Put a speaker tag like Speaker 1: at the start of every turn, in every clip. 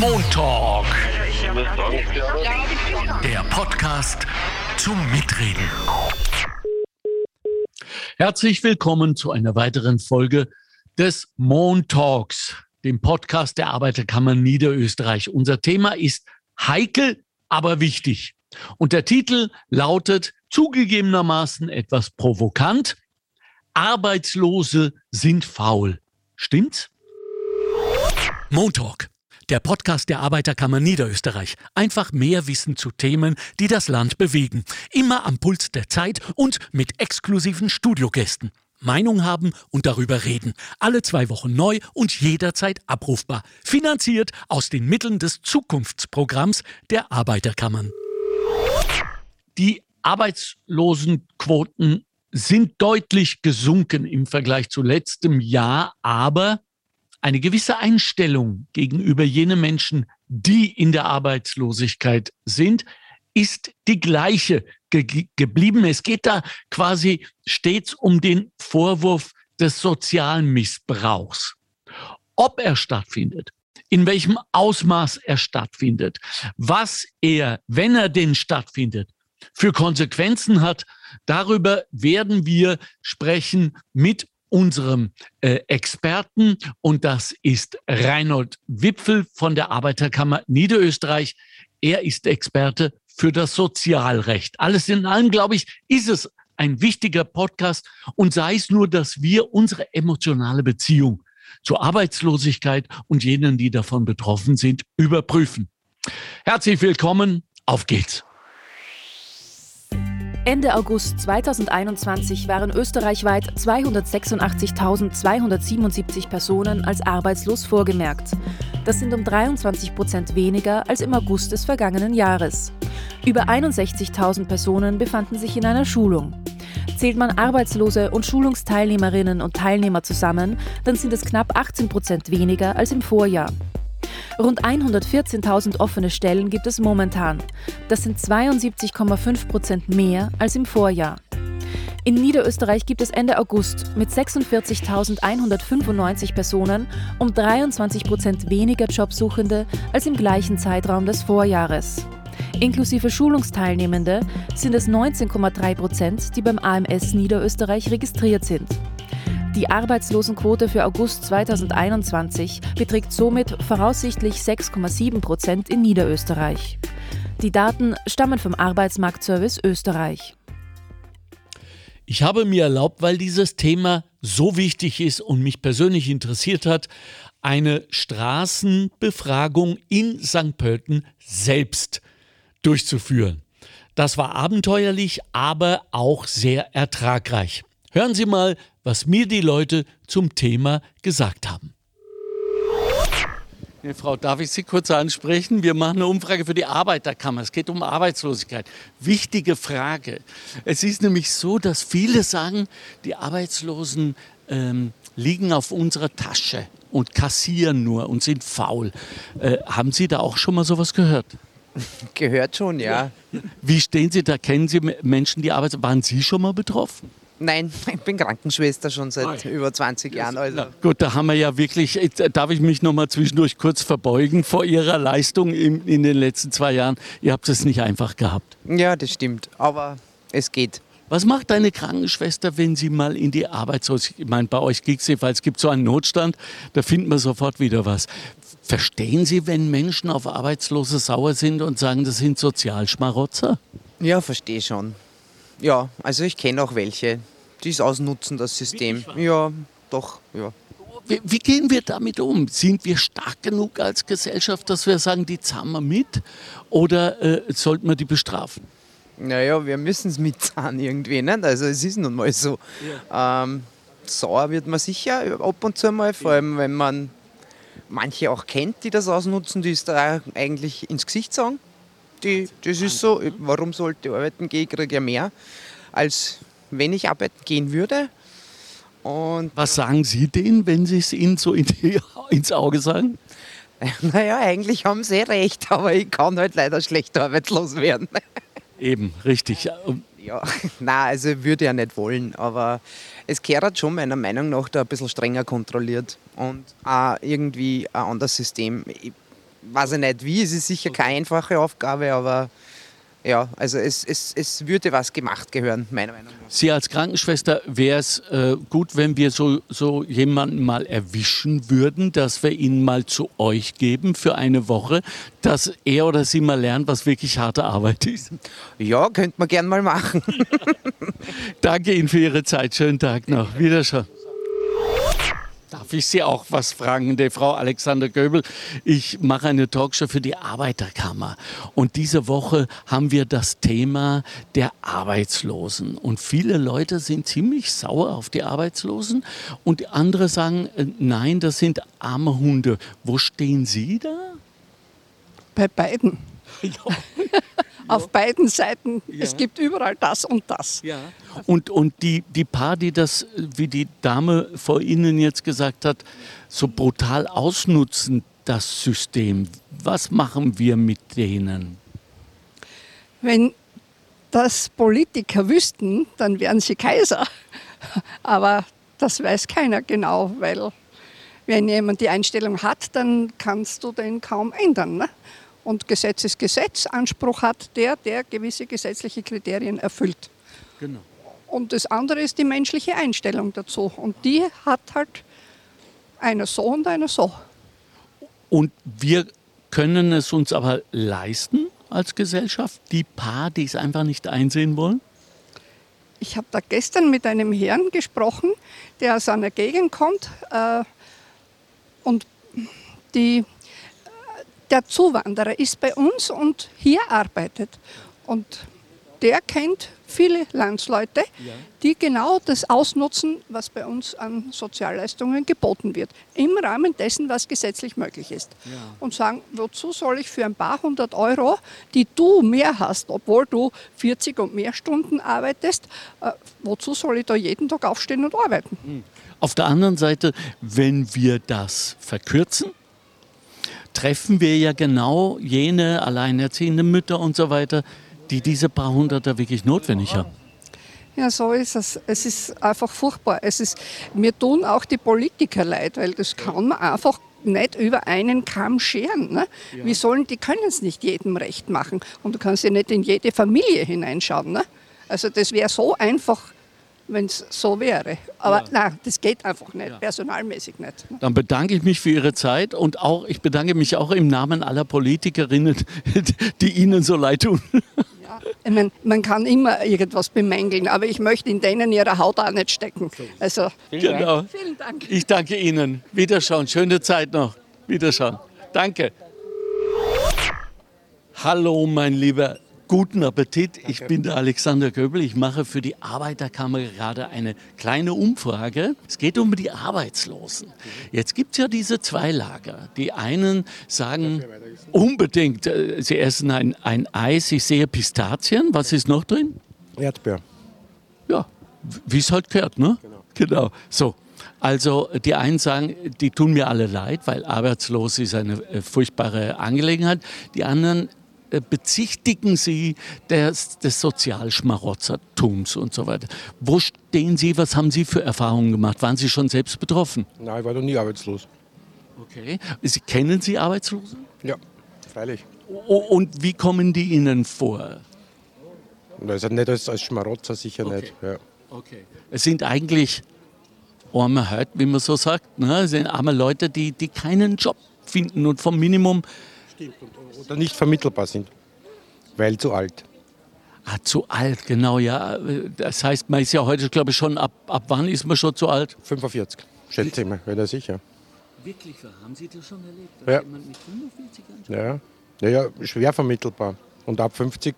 Speaker 1: Montalk. Der Podcast zum Mitreden.
Speaker 2: Herzlich willkommen zu einer weiteren Folge des Montalks, dem Podcast der Arbeiterkammer Niederösterreich. Unser Thema ist heikel, aber wichtig. Und der Titel lautet zugegebenermaßen etwas provokant. Arbeitslose sind faul. Stimmt's?
Speaker 1: Montalk, der Podcast der Arbeiterkammer Niederösterreich. Einfach mehr Wissen zu Themen, die das Land bewegen. Immer am Puls der Zeit und mit exklusiven Studiogästen. Meinung haben und darüber reden. Alle zwei Wochen neu und jederzeit abrufbar. Finanziert aus den Mitteln des Zukunftsprogramms der Arbeiterkammern.
Speaker 2: Die Arbeitslosenquoten sind deutlich gesunken im Vergleich zu letztem Jahr, aber eine gewisse Einstellung gegenüber jenen Menschen, die in der Arbeitslosigkeit sind, ist die gleiche ge geblieben. Es geht da quasi stets um den Vorwurf des sozialen Missbrauchs. Ob er stattfindet, in welchem Ausmaß er stattfindet, was er, wenn er denn stattfindet, für Konsequenzen hat, darüber werden wir sprechen mit unserem äh, Experten und das ist Reinhold Wipfel von der Arbeiterkammer Niederösterreich. Er ist Experte für das Sozialrecht. Alles in allem, glaube ich, ist es ein wichtiger Podcast und sei es nur, dass wir unsere emotionale Beziehung zur Arbeitslosigkeit und jenen, die davon betroffen sind, überprüfen. Herzlich willkommen, auf geht's.
Speaker 3: Ende August 2021 waren österreichweit 286.277 Personen als arbeitslos vorgemerkt. Das sind um 23 Prozent weniger als im August des vergangenen Jahres. Über 61.000 Personen befanden sich in einer Schulung. Zählt man Arbeitslose und Schulungsteilnehmerinnen und Teilnehmer zusammen, dann sind es knapp 18 Prozent weniger als im Vorjahr. Rund 114.000 offene Stellen gibt es momentan. Das sind 72,5 Prozent mehr als im Vorjahr. In Niederösterreich gibt es Ende August mit 46.195 Personen um 23 Prozent weniger Jobsuchende als im gleichen Zeitraum des Vorjahres. Inklusive Schulungsteilnehmende sind es 19,3 Prozent, die beim AMS Niederösterreich registriert sind. Die Arbeitslosenquote für August 2021 beträgt somit voraussichtlich 6,7 Prozent in Niederösterreich. Die Daten stammen vom Arbeitsmarktservice Österreich.
Speaker 2: Ich habe mir erlaubt, weil dieses Thema so wichtig ist und mich persönlich interessiert hat, eine Straßenbefragung in St. Pölten selbst durchzuführen. Das war abenteuerlich, aber auch sehr ertragreich. Hören Sie mal, was mir die Leute zum Thema gesagt haben. Ja, Frau, darf ich Sie kurz ansprechen? Wir machen eine Umfrage für die Arbeiterkammer. Es geht um Arbeitslosigkeit. Wichtige Frage. Es ist nämlich so, dass viele sagen, die Arbeitslosen ähm, liegen auf unserer Tasche und kassieren nur und sind faul. Äh, haben Sie da auch schon mal sowas gehört?
Speaker 4: Gehört schon, ja.
Speaker 2: Wie stehen Sie da? Kennen Sie Menschen, die arbeiten? Waren Sie schon mal betroffen?
Speaker 4: Nein, ich bin Krankenschwester schon seit über 20 Jahren. Also.
Speaker 2: Na, gut, da haben wir ja wirklich, darf ich mich noch mal zwischendurch kurz verbeugen vor Ihrer Leistung in, in den letzten zwei Jahren. Ihr habt es nicht einfach gehabt.
Speaker 4: Ja, das stimmt, aber es geht.
Speaker 2: Was macht eine Krankenschwester, wenn sie mal in die Arbeitslosigkeit, ich meine, bei euch gibt es gibt so einen Notstand, da findet man sofort wieder was. Verstehen Sie, wenn Menschen auf Arbeitslose sauer sind und sagen, das sind Sozialschmarotzer?
Speaker 4: Ja, verstehe schon. Ja, also ich kenne auch welche, die es ausnutzen, das System. Ja, doch, ja.
Speaker 2: Wie, wie, gehen wir damit um? Sind wir stark genug als Gesellschaft, dass wir sagen, die zahlen wir mit? Oder äh, sollten wir die bestrafen?
Speaker 4: Naja, wir müssen es mitzahlen irgendwie. Nicht? Also es ist nun mal so. Ja. Ähm, sauer wird man sicher ab und zu mal, vor allem wenn man manche auch kennt, die das ausnutzen, die es da eigentlich ins Gesicht sagen. Die, das ist so, warum sollte ich arbeiten gehen, kriege ja mehr als wenn ich arbeiten gehen würde.
Speaker 2: Und Was sagen Sie denen, wenn Sie es Ihnen so in die, ins Auge sagen?
Speaker 4: Naja, eigentlich haben Sie recht, aber ich kann halt leider schlecht arbeitslos werden.
Speaker 2: Eben, richtig.
Speaker 4: Ja, nein, also würde ja nicht wollen, aber es gehört schon meiner Meinung nach da ein bisschen strenger kontrolliert und auch irgendwie ein anderes System. Weiß ich nicht wie, es ist sicher keine einfache Aufgabe, aber ja, also es, es, es würde was gemacht gehören, meiner Meinung nach.
Speaker 2: Sie als Krankenschwester wäre es äh, gut, wenn wir so, so jemanden mal erwischen würden, dass wir ihn mal zu euch geben für eine Woche, dass er oder sie mal lernt, was wirklich harte Arbeit ist.
Speaker 4: Ja, könnte man gern mal machen.
Speaker 2: Danke Ihnen für Ihre Zeit. Schönen Tag noch. Wiederschauen. Darf ich Sie auch was fragen, die Frau Alexander Göbel? Ich mache eine Talkshow für die Arbeiterkammer. Und diese Woche haben wir das Thema der Arbeitslosen. Und viele Leute sind ziemlich sauer auf die Arbeitslosen. Und andere sagen, äh, nein, das sind arme Hunde. Wo stehen Sie da?
Speaker 5: Bei beiden. Auf beiden Seiten. Es gibt überall das und das.
Speaker 2: Ja. Und, und die, die paar, die das, wie die Dame vor Ihnen jetzt gesagt hat, so brutal ausnutzen, das System, was machen wir mit denen?
Speaker 5: Wenn das Politiker wüssten, dann wären sie Kaiser. Aber das weiß keiner genau, weil wenn jemand die Einstellung hat, dann kannst du den kaum ändern. Ne? Und Gesetz ist Gesetz. Anspruch hat der, der gewisse gesetzliche Kriterien erfüllt.
Speaker 2: Genau.
Speaker 5: Und das andere ist die menschliche Einstellung dazu. Und die hat halt einer so und einer so.
Speaker 2: Und wir können es uns aber leisten als Gesellschaft, die paar, die es einfach nicht einsehen wollen?
Speaker 5: Ich habe da gestern mit einem Herrn gesprochen, der aus einer Gegend kommt äh, und die der Zuwanderer ist bei uns und hier arbeitet. Und der kennt viele Landsleute, die genau das ausnutzen, was bei uns an Sozialleistungen geboten wird. Im Rahmen dessen, was gesetzlich möglich ist.
Speaker 2: Ja.
Speaker 5: Und sagen, wozu soll ich für ein paar hundert Euro, die du mehr hast, obwohl du 40 und mehr Stunden arbeitest, äh, wozu soll ich da jeden Tag aufstehen und arbeiten?
Speaker 2: Auf der anderen Seite, wenn wir das verkürzen, treffen wir ja genau jene alleinerziehenden Mütter und so weiter, die diese paar Hunderter wirklich notwendig haben.
Speaker 5: Ja, so ist es. Es ist einfach furchtbar. Es ist, mir tun auch die Politiker leid, weil das kann man einfach nicht über einen Kamm scheren. Ne? Wie sollen, die können es nicht jedem recht machen. Und du kannst ja nicht in jede Familie hineinschauen. Ne? Also das wäre so einfach, wenn es so wäre. Aber
Speaker 2: Ja.
Speaker 5: nein, das geht einfach nicht, personalmäßig nicht.
Speaker 2: Dann bedanke ich mich für Ihre Zeit und auch ich bedanke mich auch im Namen aller Politikerinnen, die Ihnen so leid tun.
Speaker 5: Ja, ich mein, man kann immer irgendwas bemängeln, aber ich möchte in denen ihrer Haut auch nicht stecken. Also
Speaker 2: Genau.
Speaker 5: vielen Dank.
Speaker 2: Ich danke Ihnen. Wiederschauen. Schöne Zeit noch. Wiederschauen. Danke. Hallo, mein Lieber. Guten Appetit. Ich bin der Alexander Göbel. Ich mache für die Arbeiterkammer gerade eine kleine Umfrage. Es geht um die Arbeitslosen. Jetzt gibt es ja diese zwei Lager. Die einen sagen unbedingt, äh, sie essen ein, ein Eis. Ich sehe Pistazien. Was ist noch drin?
Speaker 6: Erdbeer.
Speaker 2: Ja, wie es halt gehört, ne? Genau. So. Also die einen sagen, die tun mir alle leid, weil arbeitslos ist eine äh, furchtbare Angelegenheit. Die anderen bezichtigen sie des, des Sozialschmarotzertums und so weiter. Wo stehen Sie? Was haben Sie für Erfahrungen gemacht? Waren Sie schon selbst betroffen?
Speaker 6: Nein, ich war noch nie arbeitslos.
Speaker 2: Okay. Sie, kennen Sie Arbeitslose?
Speaker 6: Ja, freilich.
Speaker 2: O- Und wie kommen die Ihnen vor?
Speaker 6: Also nicht als, als Schmarotzer sicher nicht. Ja.
Speaker 2: Okay. Es sind eigentlich arme Leute, wie man so sagt. Ne? Es sind arme Leute, die, die keinen Job finden und vom Minimum
Speaker 6: Oder nicht vermittelbar sind, weil zu alt.
Speaker 2: ah, zu alt, genau, ja. Das heißt, man ist ja heute, glaube ich, schon, ab, ab wann ist man schon zu alt?
Speaker 6: 45, schätze ich mal, wäre das sicher.
Speaker 2: Wirklich, haben Sie das schon erlebt?
Speaker 6: Ja.
Speaker 2: jemand mit 45
Speaker 6: Ja. Ja, ja, schwer vermittelbar. Und ab 50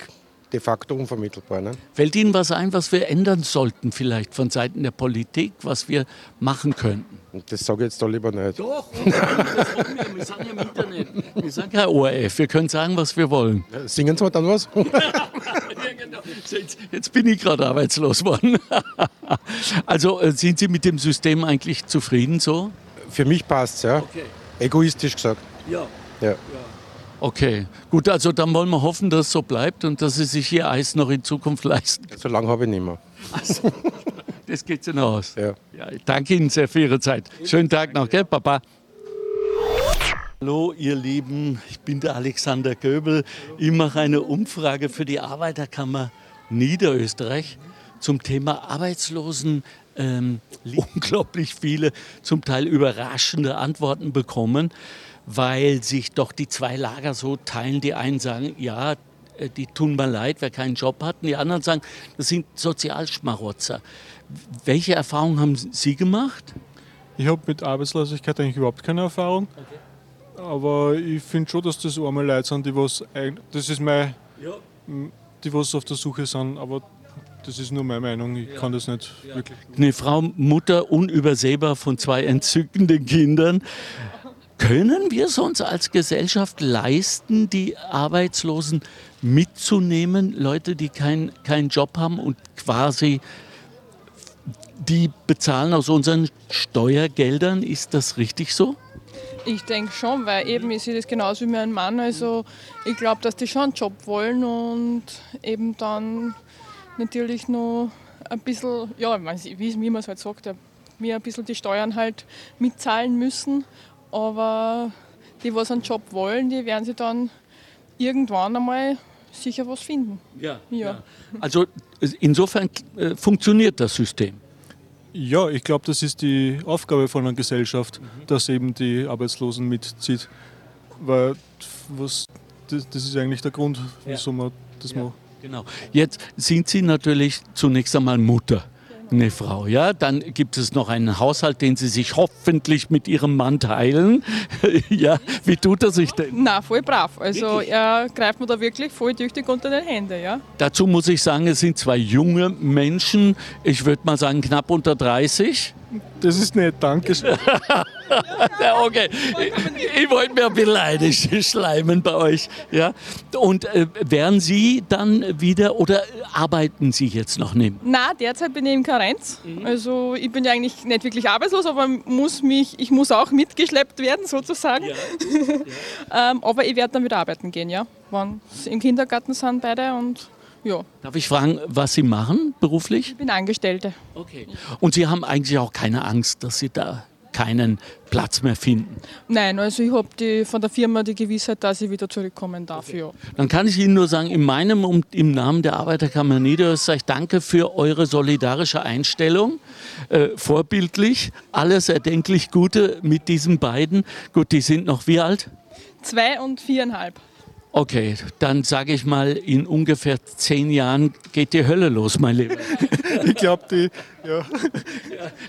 Speaker 6: de facto unvermittelbar. Ne?
Speaker 2: Fällt Ihnen was ein, was wir ändern sollten, vielleicht von Seiten der Politik, was wir machen könnten?
Speaker 6: Und das sage ich jetzt da lieber nicht.
Speaker 2: Doch, wollen wir. Wir sagen ja im Internet. Wir sagen kein ORF. Wir können sagen, was wir wollen.
Speaker 6: Singen Sie mal dann was?
Speaker 2: Ja, genau. Jetzt, jetzt bin ich gerade arbeitslos worden. Also äh, sind Sie mit dem System eigentlich zufrieden so?
Speaker 6: Für mich passt es, ja.
Speaker 2: Okay.
Speaker 6: Egoistisch gesagt.
Speaker 2: Ja.
Speaker 6: Ja.
Speaker 2: Okay, gut, also dann wollen wir hoffen, dass es so bleibt und dass Sie sich Ihr Eis noch in Zukunft leisten.
Speaker 6: So lange habe ich nicht mehr.
Speaker 2: Das geht Ihnen aus.
Speaker 6: Ja.
Speaker 2: Ja, ich danke Ihnen sehr für Ihre Zeit. Schönen Tag noch, gell, Papa? Hallo ihr Lieben, ich bin der Alexander Göbel. Ich mache eine Umfrage für die Arbeiterkammer Niederösterreich zum Thema Arbeitslosen. Ähm, unglaublich viele, zum Teil überraschende Antworten bekommen, weil sich doch die zwei Lager so teilen. Die einen sagen, ja, äh, die tun mir leid, wer keinen Job hat. Und die anderen sagen, das sind Sozialschmarotzer. Welche Erfahrungen haben Sie gemacht?
Speaker 7: Ich habe mit Arbeitslosigkeit eigentlich überhaupt keine Erfahrung. Okay. Aber ich finde schon, dass das arme Leute sind, die was das ist mein, ja. die was auf der Suche sind. Aber das ist nur meine Meinung. Ich ja. kann das nicht ja. wirklich.
Speaker 2: Eine Frau, Mutter, unübersehbar von zwei entzückenden Kindern. Können wir es uns als Gesellschaft leisten, die Arbeitslosen mitzunehmen, Leute, die keinen kein Job haben und quasi die bezahlen aus unseren Steuergeldern? Ist das richtig so?
Speaker 8: Ich denke schon, weil eben ich sehe das genauso wie mein Mann. Also ich glaube, dass die schon einen Job wollen und eben dann natürlich noch ein bisschen, ja, wie man es halt sagt, mir ein bisschen die Steuern halt mitzahlen müssen. Aber die, was einen Job wollen, die werden sie dann irgendwann einmal sicher was finden.
Speaker 2: Ja. ja. ja. Also insofern äh, funktioniert das System.
Speaker 7: Ja, ich glaube, das ist die Aufgabe von einer Gesellschaft, mhm. dass eben die Arbeitslosen mitzieht. Weil was, das, das ist eigentlich der Grund, wieso ja. man das ja. macht.
Speaker 2: Genau. Jetzt sind Sie natürlich zunächst einmal Mutter eine Frau. Ja, dann gibt es noch einen Haushalt, den Sie sich hoffentlich mit Ihrem Mann teilen. ja, wie tut er sich denn?
Speaker 8: Na, voll brav. Also wirklich? er greift mir da wirklich voll tüchtig unter den Händen. Ja.
Speaker 2: Dazu muss ich sagen, es sind zwei junge Menschen. Ich würde mal sagen knapp unter 30.
Speaker 7: Das ist nett, danke schön.
Speaker 2: okay, ich, ich wollte mir ein bisschen leidisch schleimen bei euch. Ja? Und äh, werden Sie dann wieder oder arbeiten Sie jetzt noch nicht?
Speaker 8: Na, derzeit bin ich in Karenz. Mhm. Also ich bin ja eigentlich nicht wirklich arbeitslos, aber muss mich, ich muss auch mitgeschleppt werden sozusagen. Ja. Ja. ähm, aber ich werde dann wieder arbeiten gehen, ja. Wann im Kindergarten sind beide und ja.
Speaker 2: Darf ich fragen, was Sie machen beruflich?
Speaker 8: Ich bin Angestellte.
Speaker 2: Okay. Und Sie haben eigentlich auch keine Angst, dass Sie da keinen Platz mehr finden?
Speaker 8: Nein, also ich habe von der Firma die Gewissheit, dass ich wieder zurückkommen darf. Okay. Ja.
Speaker 2: Dann kann ich Ihnen nur sagen, in meinem und im Namen der Arbeiterkammer Niederösterreich danke für eure solidarische Einstellung. Äh, vorbildlich, alles erdenklich Gute mit diesen beiden. Gut, die sind noch wie alt?
Speaker 8: Zwei und viereinhalb.
Speaker 2: Okay, dann sage ich mal, in ungefähr zehn Jahren geht die Hölle los, mein Lieber.
Speaker 7: ich glaube, die, ja.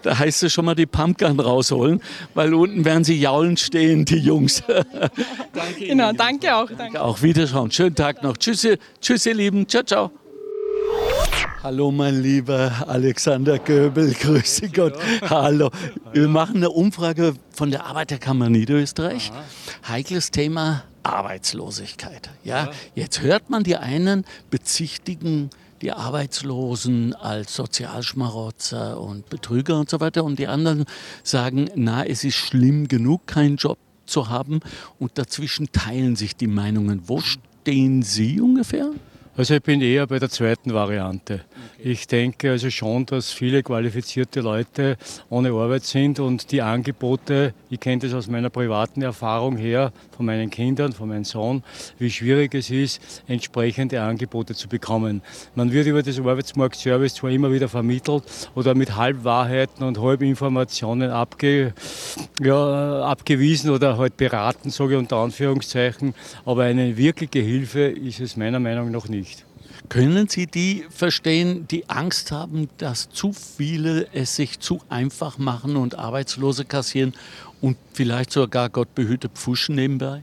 Speaker 2: Da heißt es schon mal die Pumpgun rausholen, weil unten werden sie jaulend stehen, die Jungs.
Speaker 8: danke genau, danke auch.
Speaker 2: Danke auch. Wiederschauen. Schönen Tag noch. Tschüss, tschüss, ihr Lieben. Ciao, ciao. Hallo, mein lieber Alexander Göbel, grüße Gott. Hallo. Wir machen eine Umfrage von der Arbeiterkammer Niederösterreich. Heikles Thema Arbeitslosigkeit. Ja, jetzt hört man die einen bezichtigen die Arbeitslosen als Sozialschmarotzer und Betrüger und so weiter und die anderen sagen, na, es ist schlimm genug, keinen Job zu haben und dazwischen teilen sich die Meinungen. Wo stehen Sie ungefähr?
Speaker 9: Also ich bin eher bei der zweiten Variante. Okay. Ich denke also schon, dass viele qualifizierte Leute ohne Arbeit sind und die Angebote, ich kenne das aus meiner privaten Erfahrung her, von meinen Kindern, von meinem Sohn, wie schwierig es ist, entsprechende Angebote zu bekommen. Man wird über das Arbeitsmarktservice zwar immer wieder vermittelt oder mit Halbwahrheiten und Halbinformationen abge, ja, abgewiesen oder halt beraten, sage ich unter Anführungszeichen, aber eine wirkliche Hilfe ist es meiner Meinung nach nicht.
Speaker 2: Können Sie die verstehen, die Angst haben, dass zu viele es sich zu einfach machen und Arbeitslose kassieren und vielleicht sogar Gott behüte pfuschen nebenbei?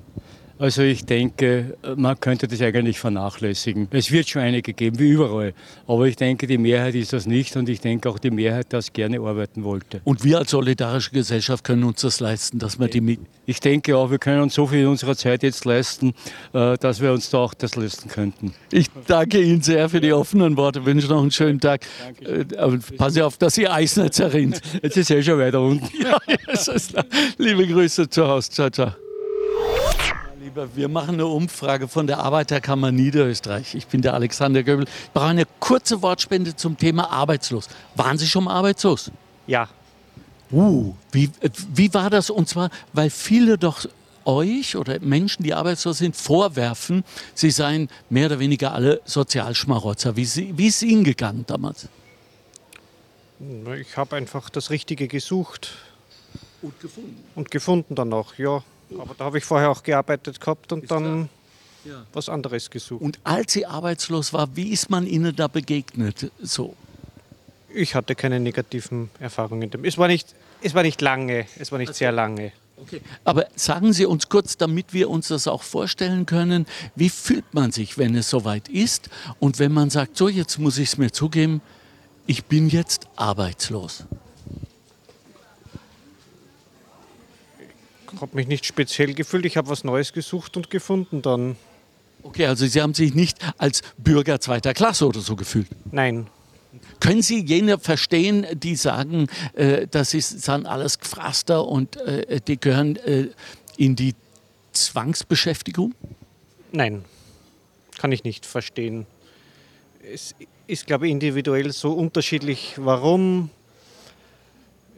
Speaker 9: Also ich denke, man könnte das eigentlich vernachlässigen. Es wird schon einige geben, wie überall. Aber ich denke, die Mehrheit ist das nicht und ich denke auch die Mehrheit, das gerne arbeiten wollte.
Speaker 2: Und wir als solidarische Gesellschaft können uns das leisten, dass wir die mit.
Speaker 9: Ich denke auch, wir können uns so viel in unserer Zeit jetzt leisten, äh, dass wir uns da auch das leisten könnten.
Speaker 2: Ich danke Ihnen sehr für die offenen Worte, wünsche noch einen schönen Tag. Dankeschön. Aber passen Sie auf, dass Ihr Eis nicht zerrinnt.
Speaker 9: Jetzt ist er schon weiter unten.
Speaker 2: ja, Liebe Grüße zu Hause. Ciao, ciao. Lieber, wir machen eine Umfrage von der Arbeiterkammer Niederösterreich. Ich bin der Alexander Göbel. Ich brauche eine kurze Wortspende zum Thema arbeitslos. Waren Sie schon mal arbeitslos?
Speaker 10: Ja.
Speaker 2: Uh, wie, wie war das? Und zwar, weil viele doch euch oder Menschen, die arbeitslos sind, vorwerfen, sie seien mehr oder weniger alle Sozialschmarotzer. Wie, sie, wie ist es Ihnen gegangen damals?
Speaker 10: Ich habe einfach das Richtige gesucht.
Speaker 2: Und gefunden.
Speaker 10: Und gefunden dann auch, ja. Aber da habe ich vorher auch gearbeitet gehabt und ist dann ja. was anderes gesucht.
Speaker 2: Und als sie arbeitslos war, wie ist man Ihnen da begegnet? So?
Speaker 10: Ich hatte keine negativen Erfahrungen. Es war nicht, es war nicht lange, es war nicht okay. sehr lange.
Speaker 2: Okay. Aber sagen Sie uns kurz, damit wir uns das auch vorstellen können, wie fühlt man sich, wenn es soweit ist und wenn man sagt, so jetzt muss ich es mir zugeben, ich bin jetzt arbeitslos?
Speaker 10: Habe mich nicht speziell gefühlt, ich habe was Neues gesucht und gefunden dann.
Speaker 2: Okay, also Sie haben sich nicht als Bürger zweiter Klasse oder so gefühlt?
Speaker 10: Nein.
Speaker 2: Können Sie jene verstehen, die sagen, äh, das ist dann alles Gefraster und äh, die gehören äh, in die Zwangsbeschäftigung?
Speaker 10: Nein, kann ich nicht verstehen. Es ist, glaube ich, individuell so unterschiedlich, warum.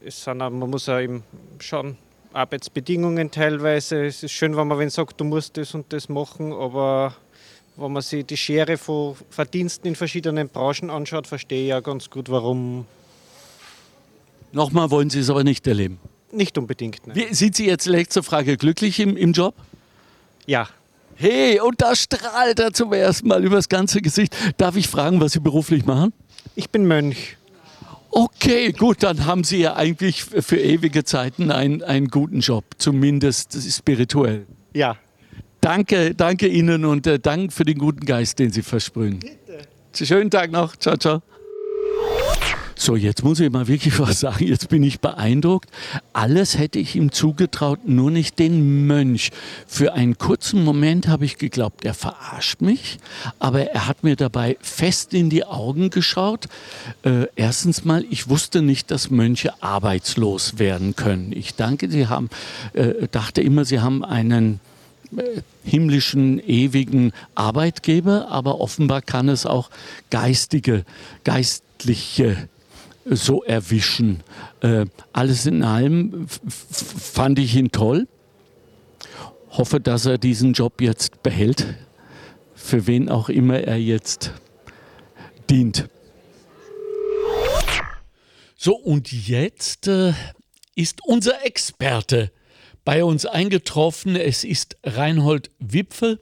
Speaker 10: Es sind, man muss ja eben schauen, Arbeitsbedingungen teilweise. Es ist schön, wenn man wenn sagt, du musst das und das machen, aber wenn man sich die Schere von Verdiensten in verschiedenen Branchen anschaut, verstehe ich ja ganz gut, warum.
Speaker 2: Nochmal wollen Sie es aber nicht erleben?
Speaker 10: Nicht unbedingt. Nein.
Speaker 2: Wie, sind Sie jetzt letzte Frage glücklich im, im Job?
Speaker 10: Ja.
Speaker 2: Hey, und da strahlt er zum ersten Mal übers ganze Gesicht. Darf ich fragen, was Sie beruflich machen?
Speaker 10: Ich bin Mönch.
Speaker 2: Okay, gut, dann haben Sie ja eigentlich für ewige Zeiten einen, einen guten Job, zumindest spirituell.
Speaker 10: Ja.
Speaker 2: Danke, danke Ihnen und äh, Dank für den guten Geist, den Sie versprühen. Bitte. Schönen Tag noch. Ciao, ciao. So, jetzt muss ich mal wirklich was sagen. Jetzt bin ich beeindruckt. Alles hätte ich ihm zugetraut, nur nicht den Mönch. Für einen kurzen Moment habe ich geglaubt, er verarscht mich. Aber er hat mir dabei fest in die Augen geschaut. Äh, erstens mal, ich wusste nicht, dass Mönche arbeitslos werden können. Ich danke, Sie haben, äh, dachte immer, Sie haben einen äh, himmlischen, ewigen Arbeitgeber, aber offenbar kann es auch geistige, geistliche so erwischen. Äh, alles in allem fand ich ihn toll. Hoffe, dass er diesen Job jetzt behält, für wen auch immer er jetzt dient. So, und jetzt äh, ist unser Experte bei uns eingetroffen. Es ist Reinhold Wipfel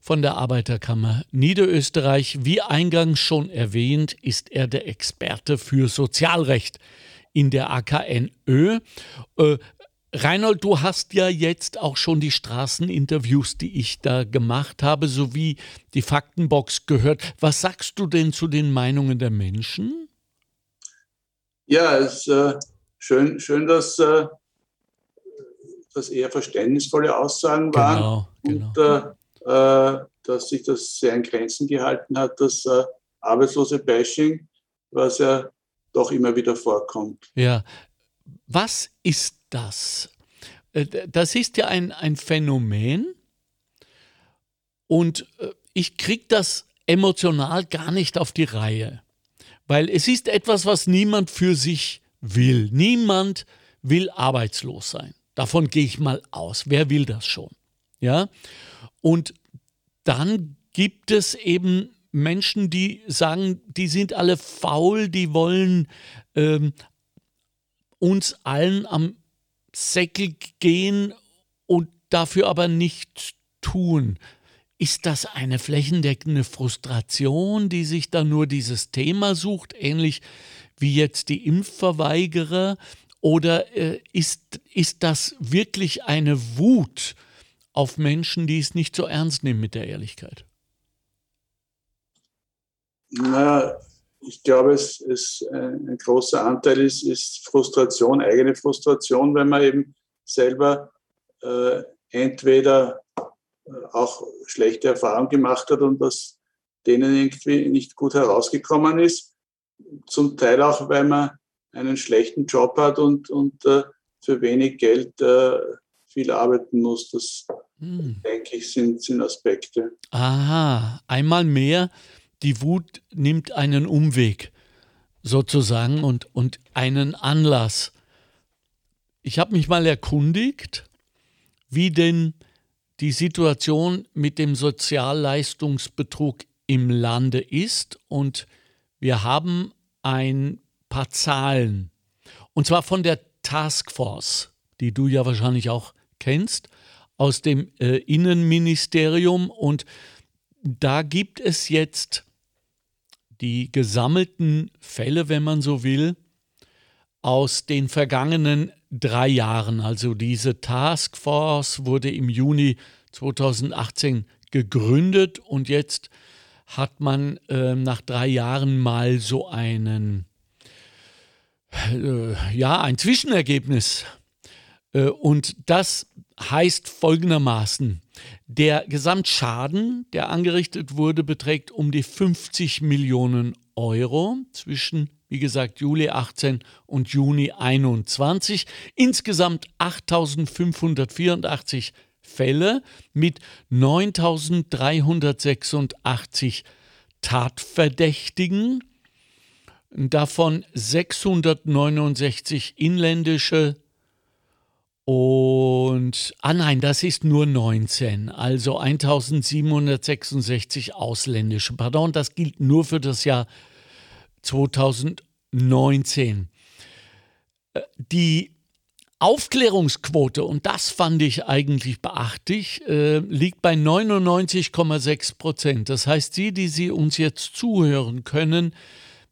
Speaker 2: von der Arbeiterkammer Niederösterreich. Wie eingangs schon erwähnt, ist er der Experte für Sozialrecht in der AKNÖ. Äh, Reinhold, du hast ja jetzt auch schon die Straßeninterviews, die ich da gemacht habe, sowie die Faktenbox gehört. Was sagst du denn zu den Meinungen der Menschen?
Speaker 11: Ja, es ist äh, schön, schön, dass äh, das eher verständnisvolle Aussagen waren. Genau, genau. Und äh, dass sich das sehr in Grenzen gehalten hat, das äh, arbeitslose Bashing, was ja doch immer wieder vorkommt.
Speaker 2: Ja, was ist das? Äh, das ist ja ein, ein Phänomen und äh, ich kriege das emotional gar nicht auf die Reihe, weil es ist etwas, was niemand für sich will. Niemand will arbeitslos sein. Davon gehe ich mal aus. Wer will das schon? Ja? Und dann gibt es eben Menschen, die sagen, die sind alle faul, die wollen ähm, uns allen am Säckel gehen und dafür aber nichts tun. Ist das eine flächendeckende Frustration, die sich dann nur dieses Thema sucht, ähnlich wie jetzt die Impfverweigerer? Oder äh, ist, ist das wirklich eine Wut auf Menschen, die es nicht so ernst nehmen mit der Ehrlichkeit?
Speaker 11: Na, ich glaube, es ist äh, ein großer Anteil ist, ist Frustration, eigene Frustration, wenn man eben selber äh, entweder äh, auch schlechte Erfahrungen gemacht hat und das denen irgendwie nicht gut herausgekommen ist. Zum Teil auch, weil man einen schlechten Job hat und, und äh, für wenig Geld äh, viel arbeiten muss. Das, hm. denke ich, sind, sind Aspekte.
Speaker 2: Aha, einmal mehr, die Wut nimmt einen Umweg sozusagen und, und einen Anlass. Ich habe mich mal erkundigt, wie denn die Situation mit dem Sozialleistungsbetrug im Lande ist. Und wir haben ein paar Zahlen. Und zwar von der Taskforce, die du ja wahrscheinlich auch kennst, aus dem äh, Innenministerium. Und da gibt es jetzt die gesammelten Fälle, wenn man so will, aus den vergangenen drei Jahren. Also diese Taskforce wurde im Juni 2018 gegründet und jetzt hat man äh, nach drei Jahren mal so einen, äh, ja, ein Zwischenergebnis. Äh, und das heißt folgendermaßen, der Gesamtschaden, der angerichtet wurde, beträgt um die 50 Millionen Euro zwischen, wie gesagt, Juli 18 und Juni 21. Insgesamt 8584 Fälle mit 9386 Tatverdächtigen, davon 669 inländische und, ah nein, das ist nur 19, also 1766 ausländische. Pardon, das gilt nur für das Jahr 2019. Äh, die Aufklärungsquote, und das fand ich eigentlich beachtlich, äh, liegt bei 99,6 Prozent. Das heißt, Sie, die Sie uns jetzt zuhören können,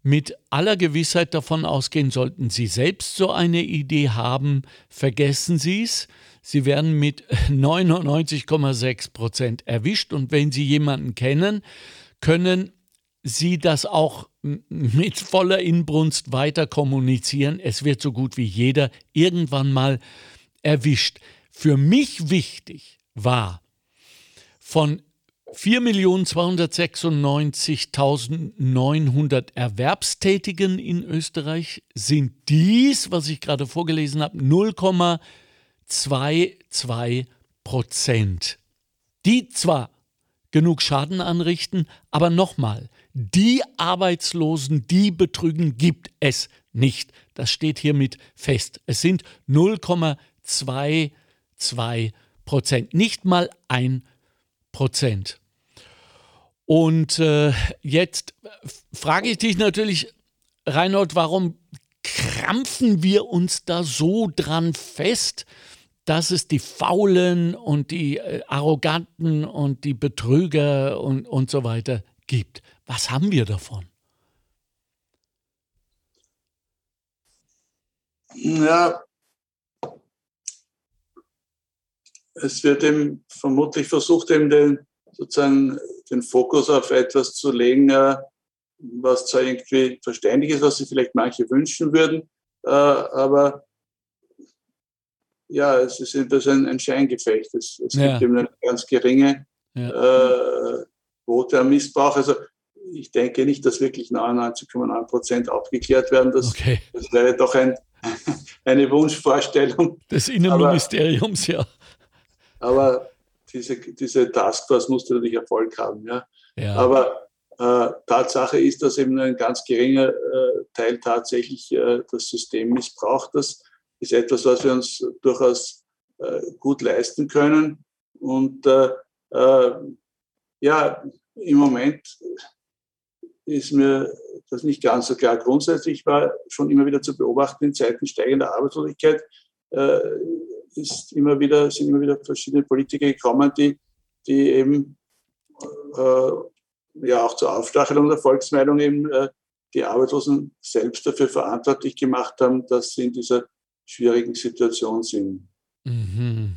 Speaker 2: mit aller Gewissheit davon ausgehen, sollten Sie selbst so eine Idee haben, vergessen Sie es. Sie werden mit 99,6 Prozent erwischt und wenn Sie jemanden kennen, können Sie das auch mit voller Inbrunst weiter kommunizieren. Es wird so gut wie jeder irgendwann mal erwischt. Für mich wichtig war, von 4.296.900 Erwerbstätigen in Österreich sind dies, was ich gerade vorgelesen habe, 0,22 Prozent. Die zwar genug Schaden anrichten, aber nochmal, die Arbeitslosen, die betrügen, gibt es nicht. Das steht hiermit fest. Es sind 0,22 Prozent, nicht mal ein Prozent. Und äh, jetzt frage ich dich natürlich, Reinhold, warum krampfen wir uns da so dran fest, dass es die Faulen und die äh, Arroganten und die Betrüger und, und so weiter gibt? Was haben wir davon?
Speaker 11: Ja, es wird eben vermutlich versucht, eben den, sozusagen den Fokus auf etwas zu legen, äh, was zwar irgendwie verständlich ist, was sich vielleicht manche wünschen würden, äh, aber ja, es ist etwas ein, ein Scheingefecht. Es, es ja. gibt eben eine ganz geringe ja. äh, Quote am Missbrauch. Also ich denke nicht, dass wirklich 99,9 Prozent aufgeklärt werden. Das, okay. das wäre doch ein, eine Wunschvorstellung.
Speaker 2: Des Innenministeriums, aber, ja.
Speaker 11: Aber diese, diese Taskforce musste natürlich Erfolg haben. Ja. ja. Aber äh, Tatsache ist, dass eben ein ganz geringer äh, Teil tatsächlich äh, das System missbraucht. Das ist etwas, was wir uns durchaus äh, gut leisten können. Und äh, äh, ja, im Moment ist mir das nicht ganz so klar. Grundsätzlich war schon immer wieder zu beobachten, in Zeiten steigender Arbeitslosigkeit ist immer wieder, sind immer wieder verschiedene Politiker gekommen, die, die eben äh, ja auch zur Aufstachelung der Volksmeinung eben äh, die Arbeitslosen selbst dafür verantwortlich gemacht haben, dass sie in dieser schwierigen Situation sind.
Speaker 2: Mhm.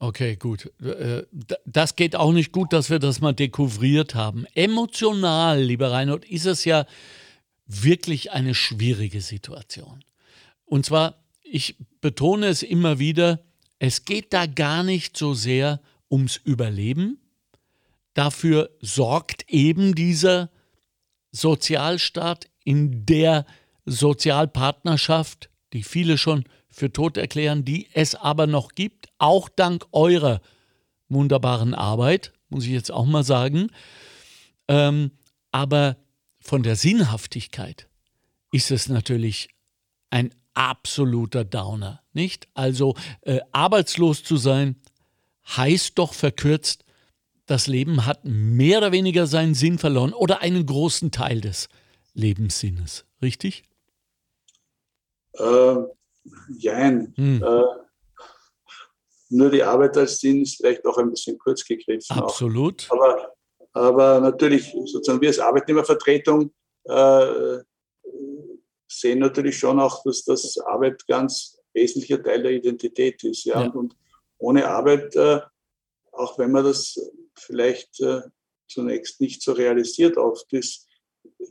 Speaker 2: Okay, gut. Äh, das geht auch nicht gut, dass wir das mal dekouvriert haben. Emotional, lieber Reinhold, ist es ja wirklich eine schwierige Situation. Und zwar, ich betone es immer wieder, es geht da gar nicht so sehr ums Überleben. Dafür sorgt eben dieser Sozialstaat in der Sozialpartnerschaft, die viele schon für tot erklären, die es aber noch gibt, auch dank eurer wunderbaren Arbeit, muss ich jetzt auch mal sagen. Ähm, aber von der Sinnhaftigkeit ist es natürlich ein absoluter Downer, nicht? Also äh, arbeitslos zu sein heißt doch verkürzt, das Leben hat mehr oder weniger seinen Sinn verloren oder einen großen Teil des Lebenssinnes, richtig?
Speaker 11: Äh, jein. Hm. Äh, nur die Arbeit als Sinn ist vielleicht auch ein bisschen kurz gegriffen.
Speaker 2: Absolut.
Speaker 11: Aber, aber natürlich, sozusagen wir als Arbeitnehmervertretung äh, sehen natürlich schon auch, dass das Arbeit ganz wesentlicher Teil der Identität ist. Ja? ja. Und, ohne Arbeit, äh, auch wenn man das vielleicht äh, zunächst nicht so realisiert oft ist,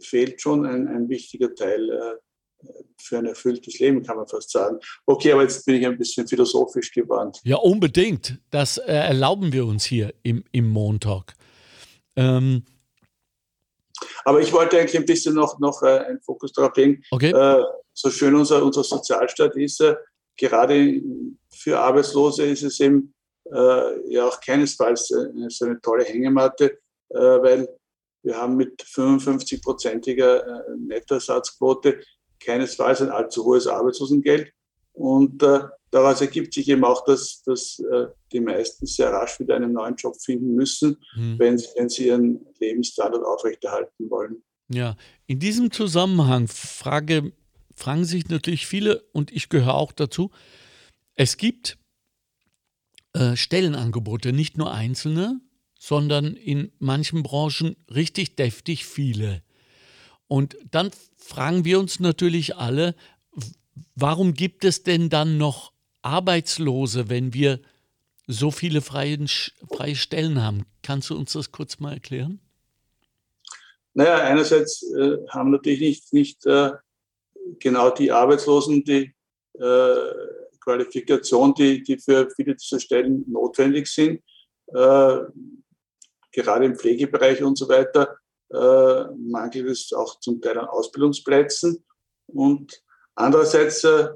Speaker 11: fehlt schon ein, ein wichtiger Teil äh, für ein erfülltes Leben, kann man fast sagen. Okay, aber jetzt bin ich ein bisschen philosophisch gewandt.
Speaker 2: Ja, unbedingt. Das äh, erlauben wir uns hier im, im Montag. Ähm,
Speaker 11: aber ich wollte eigentlich ein bisschen noch, noch äh, einen Fokus darauf legen.
Speaker 2: Okay.
Speaker 11: Äh, so schön unser, unser Sozialstaat ist, äh, gerade für Arbeitslose ist es eben äh, ja auch keinesfalls so eine tolle Hängematte, weil wir haben mit 55-prozentiger Nettoersatzquote keinesfalls ein allzu hohes Arbeitslosengeld. Und daraus ergibt sich eben auch, dass, dass die meisten sehr rasch wieder einen neuen Job finden müssen, mhm. wenn, sie, wenn sie ihren Lebensstandard aufrechterhalten wollen.
Speaker 2: Ja, in diesem Zusammenhang frage, fragen sich natürlich viele, und ich gehöre auch dazu, es gibt äh, Stellenangebote, nicht nur einzelne, sondern in manchen Branchen richtig deftig viele. Und dann fragen wir uns natürlich alle, warum gibt es denn dann noch Arbeitslose, wenn wir so viele freie, freie Stellen haben? Kannst du uns das kurz mal erklären?
Speaker 11: Naja, einerseits äh, haben natürlich nicht, nicht äh, genau die Arbeitslosen die äh, Qualifikation, die, die für viele dieser Stellen notwendig sind, äh, gerade im Pflegebereich und so weiter, äh, mangelt es auch zum Teil an Ausbildungsplätzen. Und andererseits äh,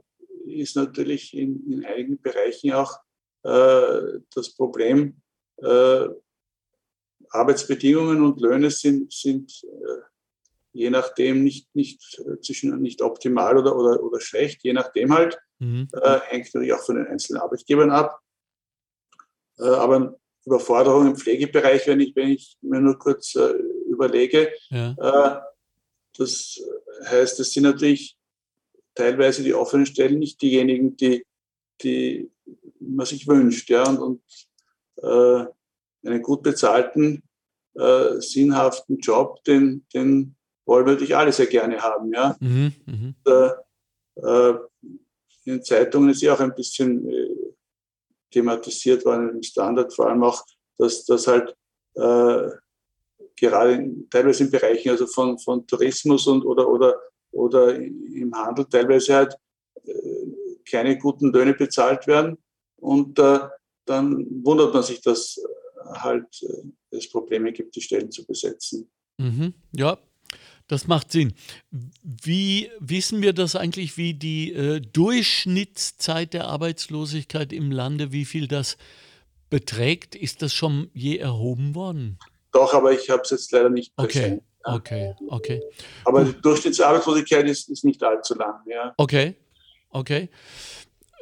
Speaker 11: ist natürlich in, in einigen Bereichen auch äh, das Problem, äh, Arbeitsbedingungen und Löhne sind, sind je nachdem nicht, nicht, zwischen, nicht optimal oder, oder, oder schlecht, je nachdem halt. Mhm. Äh, hängt natürlich auch von den einzelnen Arbeitgebern ab. Äh, aber Überforderung im Pflegebereich, wenn ich, wenn ich mir nur kurz äh, überlege, ja. Das heißt, es sind natürlich teilweise die offenen Stellen nicht diejenigen, die, die man sich wünscht. Ja? Und, und äh, einen gut bezahlten, äh, sinnhaften Job, den, den wollen wir natürlich alle sehr gerne haben. Ja? Mhm, mh. und, äh, in den Zeitungen ist ja auch ein bisschen äh, thematisiert worden, im Standard vor allem auch, dass das halt äh, gerade in, teilweise in Bereichen also von, von Tourismus und oder, oder, oder im Handel teilweise halt äh, keine guten Löhne bezahlt werden. Und äh, dann wundert man sich, dass halt äh, es Probleme gibt, die Stellen zu besetzen.
Speaker 2: Mhm. Ja, das macht Sinn. Wie wissen wir das eigentlich, wie die äh, Durchschnittszeit der Arbeitslosigkeit im Lande, wie viel das beträgt? Ist das schon je erhoben worden?
Speaker 11: Doch, aber ich habe es jetzt leider nicht
Speaker 2: präsent. Okay, okay, okay.
Speaker 11: Aber die Durchschnittsarbeitslosigkeit ist, ist nicht allzu lang. Ja.
Speaker 2: Okay, okay.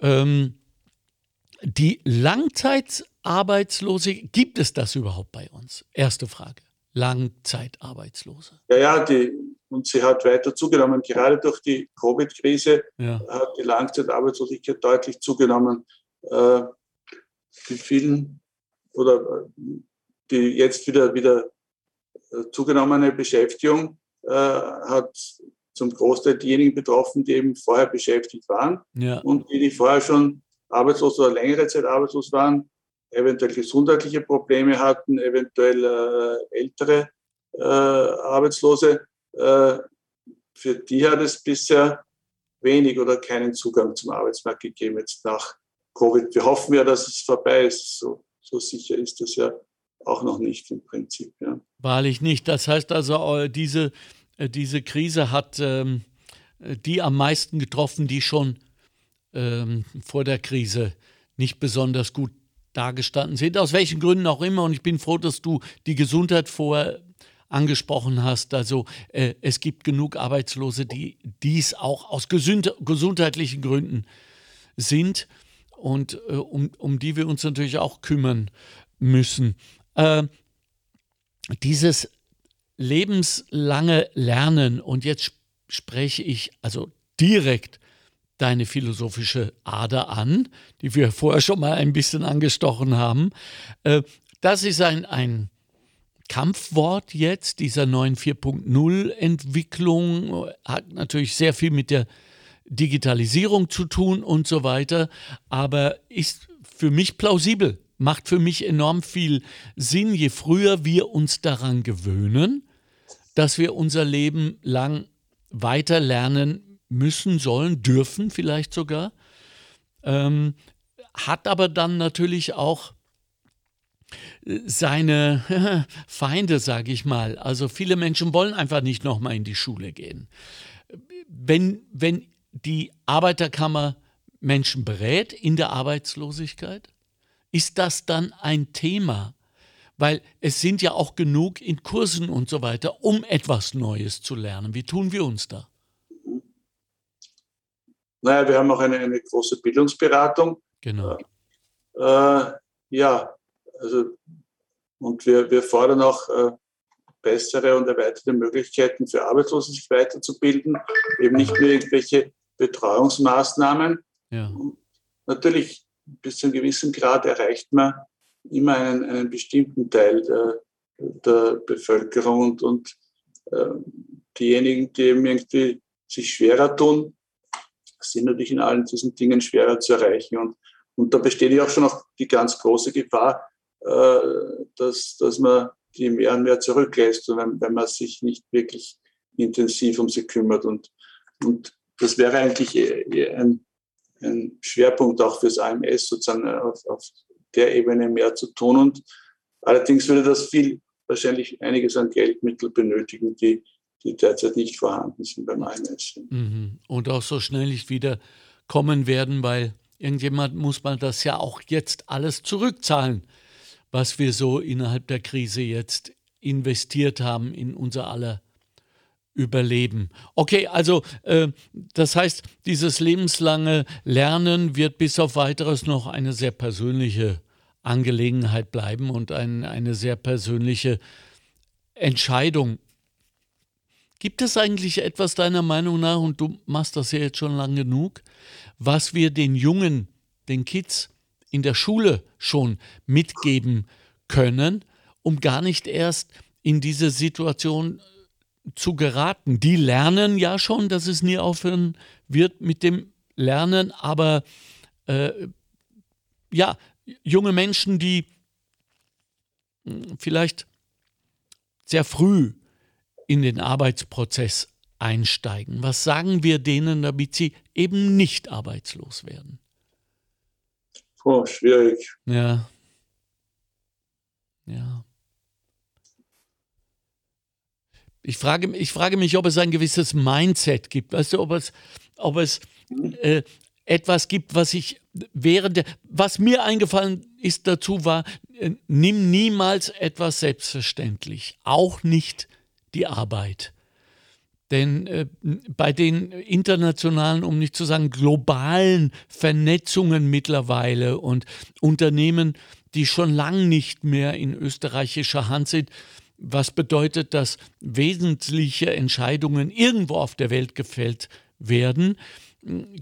Speaker 2: Ähm, die Langzeitarbeitslose, gibt es das überhaupt bei uns? Erste Frage. Langzeitarbeitslose.
Speaker 11: Ja, ja, die, und sie hat weiter zugenommen. Gerade durch die Covid-Krise ja. hat die Langzeitarbeitslosigkeit deutlich zugenommen. Äh, die vielen oder die jetzt wieder, wieder äh, zugenommene Beschäftigung äh, hat zum Großteil diejenigen betroffen, die eben vorher beschäftigt waren
Speaker 2: ja.
Speaker 11: und die, die vorher schon arbeitslos oder längere Zeit arbeitslos waren, eventuell gesundheitliche Probleme hatten, eventuell äh, ältere äh, Arbeitslose. Äh, für die hat es bisher wenig oder keinen Zugang zum Arbeitsmarkt gegeben jetzt nach Covid. Wir hoffen ja, dass es vorbei ist. So, so sicher ist das ja auch noch nicht im Prinzip. Ja.
Speaker 2: Wahrlich nicht. Das heißt also, äh, diese, äh, diese Krise hat ähm, die am meisten getroffen, die schon ähm, vor der Krise nicht besonders gut dagestanden sind, aus welchen Gründen auch immer. Und ich bin froh, dass du die Gesundheit vorher angesprochen hast. Also äh, es gibt genug Arbeitslose, die dies auch aus gesund gesundheitlichen Gründen sind. und äh, um, um die wir uns natürlich auch kümmern müssen. Äh, dieses lebenslange Lernen, und jetzt spreche ich also direkt deine philosophische Ader an, die wir vorher schon mal ein bisschen angestochen haben. Äh, das ist ein, ein Kampfwort jetzt, dieser neuen 4.0 Entwicklung, hat natürlich sehr viel mit der Digitalisierung zu tun und so weiter, aber ist für mich plausibel, macht für mich enorm viel Sinn, je früher wir uns daran gewöhnen, dass wir unser Leben lang weiter lernen müssen, sollen, dürfen vielleicht sogar, ähm, hat aber dann natürlich auch seine Feinde, sage ich mal. Also viele Menschen wollen einfach nicht nochmal in die Schule gehen. Wenn, wenn die Arbeiterkammer Menschen berät in der Arbeitslosigkeit, ist das dann ein Thema? Weil es sind ja auch genug in Kursen und so weiter, um etwas Neues zu lernen. Wie tun wir uns da?
Speaker 11: Naja, wir haben auch eine, eine große Bildungsberatung.
Speaker 2: Genau.
Speaker 11: Äh, ja, also, und wir, wir fordern auch äh, bessere und erweiterte Möglichkeiten für Arbeitslose, sich weiterzubilden. Eben nicht nur irgendwelche Betreuungsmaßnahmen.
Speaker 2: Ja.
Speaker 11: Natürlich, bis zu einem gewissen Grad erreicht man immer einen, einen bestimmten Teil der, der Bevölkerung und, und äh, diejenigen, die eben irgendwie sich schwerer tun, sind natürlich in allen diesen Dingen schwerer zu erreichen. Und, und da besteht ja auch schon noch die ganz große Gefahr, äh, dass, dass man die mehr und mehr zurücklässt, wenn, wenn man sich nicht wirklich intensiv um sie kümmert. Und, und das wäre eigentlich ein, ein Schwerpunkt auch fürs AMS, sozusagen auf, auf der Ebene mehr zu tun. Und allerdings würde das viel, wahrscheinlich einiges an Geldmittel benötigen, die, die derzeit nicht vorhanden sind beim AMS.
Speaker 2: Mhm. Und auch so schnell nicht wieder kommen werden, weil irgendjemand muss man das ja auch jetzt alles zurückzahlen was wir so innerhalb der Krise jetzt investiert haben in unser aller Überleben. Okay, also äh, das heißt, dieses lebenslange Lernen wird bis auf weiteres noch eine sehr persönliche Angelegenheit bleiben und ein, eine sehr persönliche Entscheidung. Gibt es eigentlich etwas deiner Meinung nach, und du machst das ja jetzt schon lang genug, was wir den Jungen, den Kids in der Schule schon mitgeben können, um gar nicht erst in diese Situation zu geraten. Die lernen ja schon, dass es nie aufhören wird mit dem Lernen, aber äh, ja, junge Menschen, die hm, vielleicht sehr früh in den Arbeitsprozess einsteigen. Was sagen wir denen, damit sie eben nicht arbeitslos werden?
Speaker 11: Oh, schwierig.
Speaker 2: Ja. Ja. Ich frage, ich frage mich, ob es ein gewisses Mindset gibt. Weißt du, ob es, ob es äh, etwas gibt, was ich während der, was mir eingefallen ist dazu war, äh, nimm niemals etwas selbstverständlich, auch nicht die Arbeit. Denn äh, bei den internationalen, um nicht zu sagen globalen Vernetzungen mittlerweile und Unternehmen, die schon lang nicht mehr in österreichischer Hand sind, was bedeutet, dass wesentliche Entscheidungen irgendwo auf der Welt gefällt werden,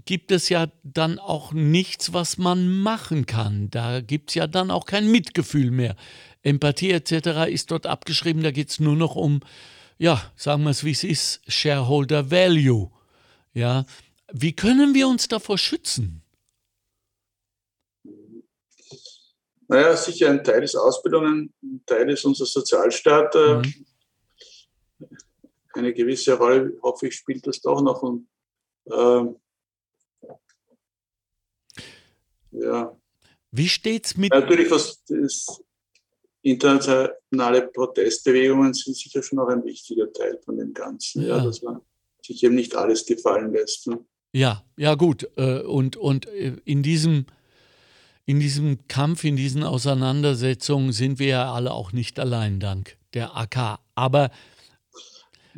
Speaker 2: gibt es ja dann auch nichts, was man machen kann. Da gibt es ja dann auch kein Mitgefühl mehr. Empathie etc. ist dort abgeschrieben, da geht es nur noch um ja, sagen wir es wie es ist, Shareholder Value. Ja, wie können wir uns davor schützen?
Speaker 11: Naja, sicher ein Teil ist Ausbildung, ein Teil ist unser Sozialstaat. Äh, mhm. Eine gewisse Rolle, hoffe ich, spielt das doch noch. Und, äh, ja.
Speaker 2: Wie steht's mit.
Speaker 11: Natürlich, was das internationale Protestbewegungen sind sicher schon auch ein wichtiger Teil von dem Ganzen, ja. ja dass man sich eben nicht alles gefallen lässt. Ne?
Speaker 2: Ja, ja gut. Äh, und, und äh, in diesem in diesem Kampf, in diesen Auseinandersetzungen sind wir ja alle auch nicht allein, dank der AK. Aber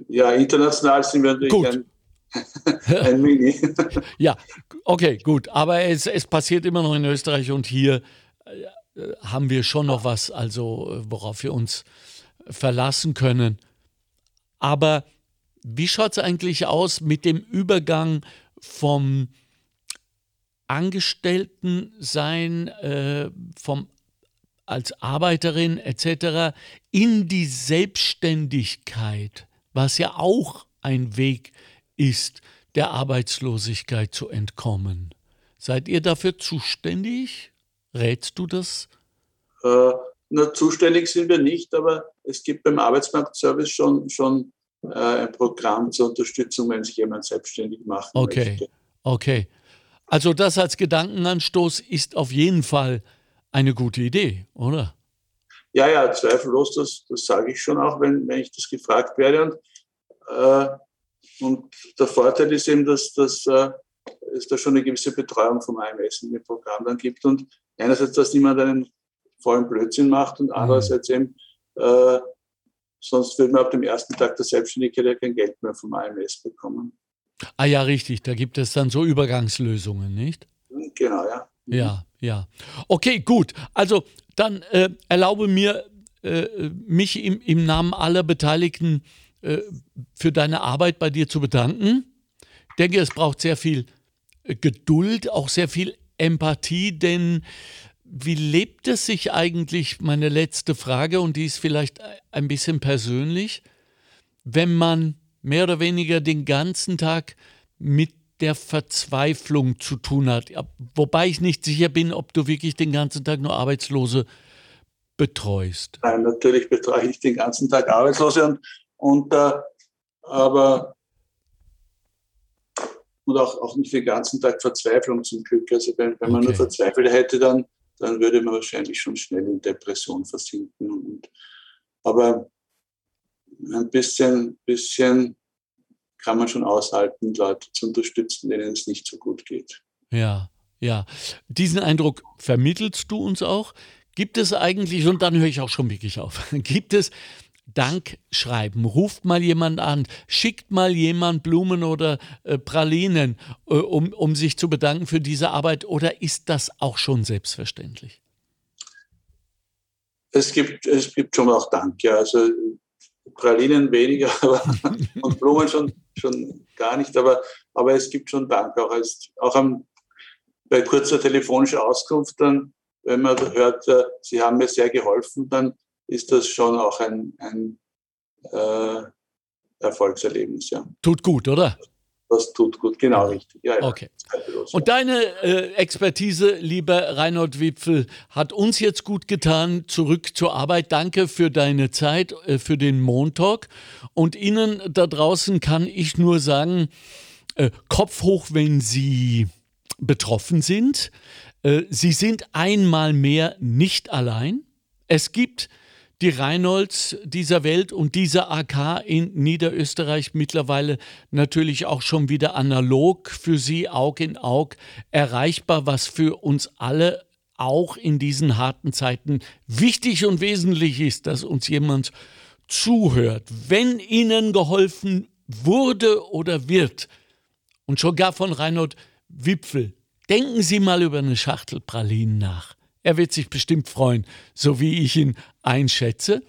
Speaker 11: ja, international sind wir natürlich
Speaker 2: gut.
Speaker 11: ein ein Mini.
Speaker 2: ja, okay, gut. Aber es, es passiert immer noch in Österreich und hier äh, haben wir schon noch was, also äh, worauf wir uns verlassen können. Aber wie schaut es eigentlich aus mit dem Übergang vom Angestelltensein, äh, vom als Arbeiterin etc. in die Selbstständigkeit, was ja auch ein Weg ist, der Arbeitslosigkeit zu entkommen. Seid ihr dafür zuständig? Rätst du das?
Speaker 11: Äh, na, zuständig sind wir nicht, aber es gibt beim Arbeitsmarktservice schon, schon äh, ein Programm zur Unterstützung, wenn sich jemand selbstständig machen
Speaker 2: okay.
Speaker 11: möchte.
Speaker 2: Okay. Also das als Gedankenanstoß ist auf jeden Fall eine gute Idee, oder?
Speaker 11: Ja, ja, zweifellos, das, das sage ich schon auch, wenn, wenn ich das gefragt werde. Und, äh, und der Vorteil ist eben, dass, dass äh, es da schon eine gewisse Betreuung vom AMS in dem Programm dann gibt. Und einerseits, dass niemand einen vollen Blödsinn macht und mhm. andererseits eben, äh, sonst würde man ab dem ersten Tag der Selbstständigkeit ja kein Geld mehr vom AMS bekommen.
Speaker 2: Ah ja, richtig. Da gibt es dann so Übergangslösungen, nicht?
Speaker 11: Genau, ja.
Speaker 2: Ja, ja. Okay, gut. Also dann äh, erlaube mir, äh, mich im, im, Namen aller Beteiligten äh, für deine Arbeit bei dir zu bedanken. Ich denke, es braucht sehr viel äh, Geduld, auch sehr viel Empathie, denn wie lebt es sich eigentlich, meine letzte Frage, und die ist vielleicht ein bisschen persönlich, wenn man mehr oder weniger den ganzen Tag mit der Verzweiflung zu tun hat. Wobei ich nicht sicher bin, ob du wirklich den ganzen Tag nur Arbeitslose betreust.
Speaker 11: Nein, natürlich betreue ich den ganzen Tag Arbeitslose und, und äh, aber und auch, auch nicht den ganzen Tag Verzweiflung zum Glück. Also wenn, wenn man nur verzweifelt hätte, dann, dann würde man wahrscheinlich schon schnell in Depression versinken. Und, aber ein bisschen, bisschen kann man schon aushalten, Leute zu unterstützen, denen es nicht so gut geht.
Speaker 2: Ja, ja. Diesen Eindruck vermittelst du uns auch. Gibt es eigentlich, und dann höre ich auch schon wirklich auf, gibt es Dankschreiben? Ruft mal jemand an, schickt mal jemand Blumen oder äh, Pralinen, äh, um, um sich zu bedanken für diese Arbeit, oder ist das auch schon selbstverständlich?
Speaker 11: Es gibt, es gibt schon auch Dank, ja. Also Pralinen weniger aber, und Blumen schon, schon gar nicht, aber, aber es gibt schon Dank. Auch, als, auch am, bei kurzer telefonischer Auskunft, dann, wenn man hört, äh, Sie haben mir sehr geholfen, dann ist das schon auch ein, ein äh, Erfolgserlebnis. Ja.
Speaker 2: Tut gut, oder?
Speaker 11: Das tut gut, genau richtig.
Speaker 2: Ja, ja. Okay. Und deine äh, Expertise, lieber Reinhold Wipfel, hat uns jetzt gut getan. Zurück zur Arbeit. Danke für deine Zeit, äh, für den Montalk. Und Ihnen da draußen kann ich nur sagen, äh, Kopf hoch, wenn Sie betroffen sind. Äh, Sie sind einmal mehr nicht allein. Es gibt die Reinholds dieser Welt und dieser AK in Niederösterreich mittlerweile natürlich auch schon wieder analog für Sie Aug in Aug erreichbar, was für uns alle auch in diesen harten Zeiten wichtig und wesentlich ist, dass uns jemand zuhört. Wenn Ihnen geholfen wurde oder wird, und schon gar von Reinhold Wipfel, denken Sie mal über eine Schachtel Pralinen nach. Er wird sich bestimmt freuen, so wie ich ihn einschätze.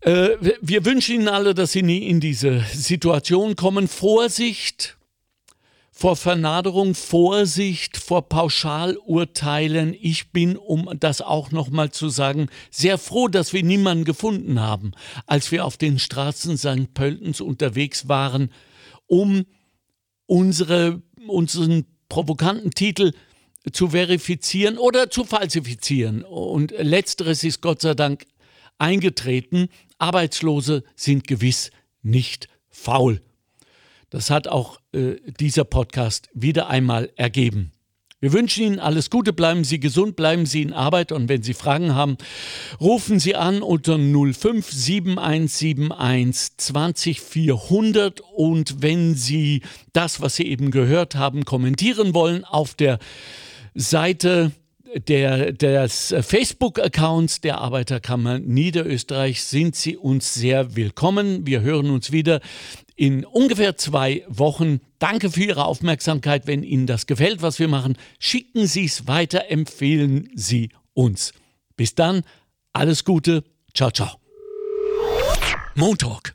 Speaker 2: Äh, wir wünschen Ihnen alle, dass Sie nie in diese Situation kommen. Vorsicht vor Vernaderung, Vorsicht vor Pauschalurteilen. Ich bin, um das auch nochmal zu sagen, sehr froh, dass wir niemanden gefunden haben, als wir auf den Straßen St. Pöltens unterwegs waren, um unsere, unseren provokanten Titel zu verifizieren oder zu falsifizieren. Und letzteres ist Gott sei Dank eingetreten. Arbeitslose sind gewiss nicht faul. Das hat auch äh, dieser Podcast wieder einmal ergeben. Wir wünschen Ihnen alles Gute, bleiben Sie gesund, bleiben Sie in Arbeit und wenn Sie Fragen haben, rufen Sie an unter 057171 20400 und wenn Sie das, was Sie eben gehört haben, kommentieren wollen auf der Seite der, des Facebook-Accounts der Arbeiterkammer Niederösterreich sind Sie uns sehr willkommen. Wir hören uns wieder in ungefähr zwei Wochen. Danke für Ihre Aufmerksamkeit. Wenn Ihnen das gefällt, was wir machen, schicken Sie es weiter, empfehlen Sie uns. Bis dann, alles Gute, ciao, ciao. Montalk,